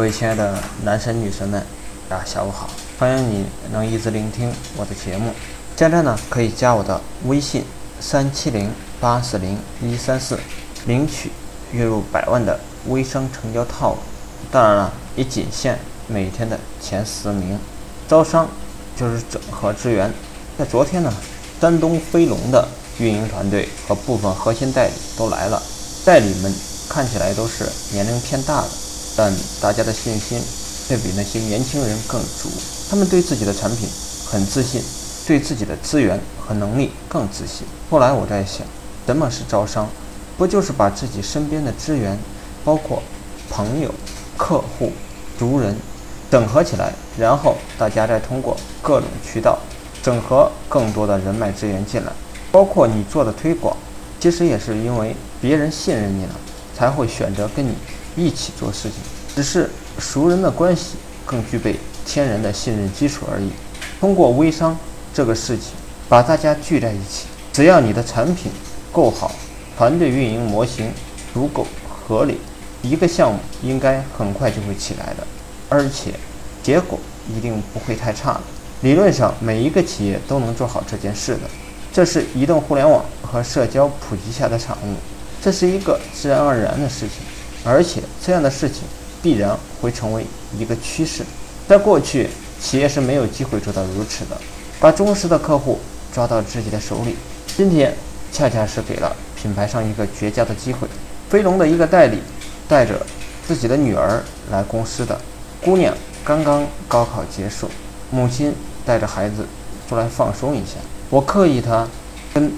各位亲爱的男神女神们，大家下午好！欢迎你能一直聆听我的节目。现在呢，可以加我的微信三七零八四零一三四，领取月入百万的微商成交套路。当然了，也仅限每天的前十名。招商就是整合资源。在昨天呢，山东飞龙的运营团队和部分核心代理都来了，代理们看起来都是年龄偏大的。但大家的信心却比那些年轻人更足，他们对自己的产品很自信，对自己的资源和能力更自信。后来我在想，什么是招商？不就是把自己身边的资源，包括朋友、客户、族人，整合起来，然后大家再通过各种渠道整合更多的人脉资源进来，包括你做的推广，其实也是因为别人信任你了，才会选择跟你。一起做事情，只是熟人的关系更具备天然的信任基础而已。通过微商这个事情，把大家聚在一起，只要你的产品够好，团队运营模型足够合理，一个项目应该很快就会起来的，而且结果一定不会太差的。理论上，每一个企业都能做好这件事的。这是移动互联网和社交普及下的产物，这是一个自然而然的事情。而且这样的事情必然会成为一个趋势。在过去，企业是没有机会做到如此的，把忠实的客户抓到自己的手里。今天恰恰是给了品牌商一个绝佳的机会。飞龙的一个代理带着自己的女儿来公司的，姑娘刚刚高考结束，母亲带着孩子出来放松一下。我刻意他跟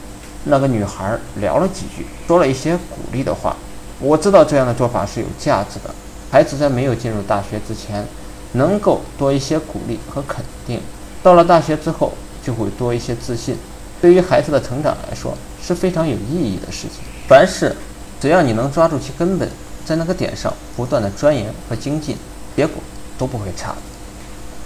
那个女孩聊了几句，说了一些鼓励的话。我知道这样的做法是有价值的。孩子在没有进入大学之前，能够多一些鼓励和肯定；到了大学之后，就会多一些自信。对于孩子的成长来说，是非常有意义的事情。凡事，只要你能抓住其根本，在那个点上不断的钻研和精进，结果都不会差。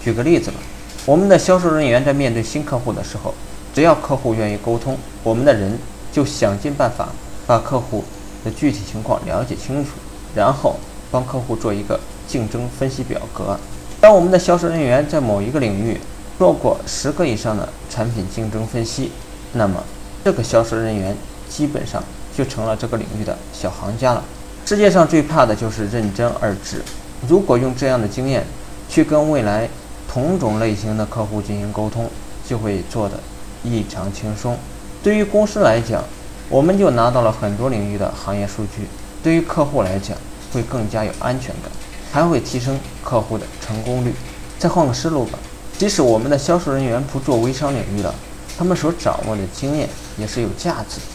举个例子吧，我们的销售人员在面对新客户的时候，只要客户愿意沟通，我们的人就想尽办法把客户。的具体情况了解清楚，然后帮客户做一个竞争分析表格。当我们的销售人员在某一个领域做过十个以上的产品竞争分析，那么这个销售人员基本上就成了这个领域的小行家了。世界上最怕的就是认真二字。如果用这样的经验去跟未来同种类型的客户进行沟通，就会做得异常轻松。对于公司来讲，我们就拿到了很多领域的行业数据，对于客户来讲会更加有安全感，还会提升客户的成功率。再换个思路吧，即使我们的销售人员不做微商领域了，他们所掌握的经验也是有价值的，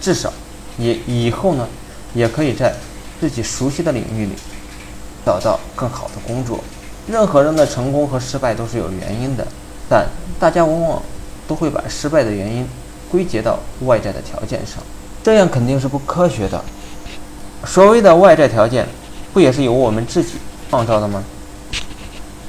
至少也以后呢，也可以在自己熟悉的领域里找到更好的工作。任何人的成功和失败都是有原因的，但大家往往都会把失败的原因。归结到外在的条件上，这样肯定是不科学的。所谓的外在条件，不也是由我们自己创造的吗？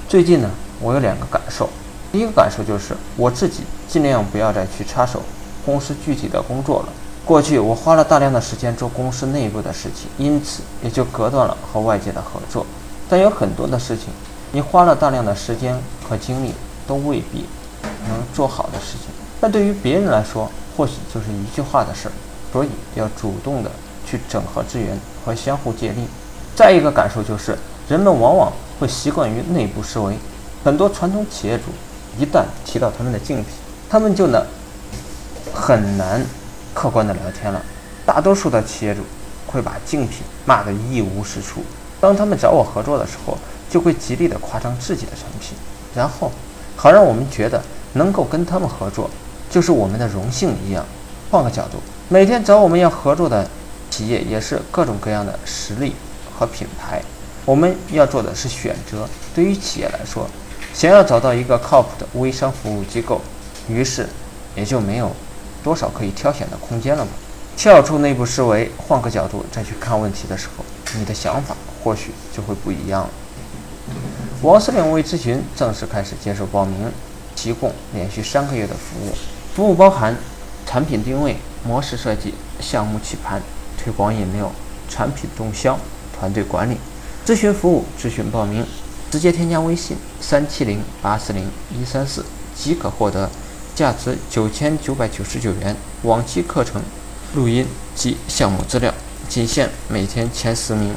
最近呢，我有两个感受。第一个感受就是，我自己尽量不要再去插手公司具体的工作了。过去我花了大量的时间做公司内部的事情，因此也就隔断了和外界的合作。但有很多的事情，你花了大量的时间和精力，都未必能做好的事情。但对于别人来说，或许就是一句话的事儿，所以要主动的去整合资源和相互借力。再一个感受就是，人们往往会习惯于内部思维，很多传统企业主一旦提到他们的竞品，他们就能很难客观的聊天了。大多数的企业主会把竞品骂得一无是处，当他们找我合作的时候，就会极力的夸张自己的产品，然后好让我们觉得能够跟他们合作。就是我们的荣幸一样。换个角度，每天找我们要合作的企业也是各种各样的实力和品牌。我们要做的是选择。对于企业来说，想要找到一个靠谱的微商服务机构，于是也就没有多少可以挑选的空间了嘛。跳出内部思维，换个角度再去看问题的时候，你的想法或许就会不一样了。王司令微咨询正式开始接受报名，提供连续三个月的服务。服务包含产品定位、模式设计、项目起盘、推广引流、产品动销、团队管理。咨询服务，咨询报名，直接添加微信三七零八四零一三四即可获得价值九千九百九十九元往期课程录音及项目资料，仅限每天前十名。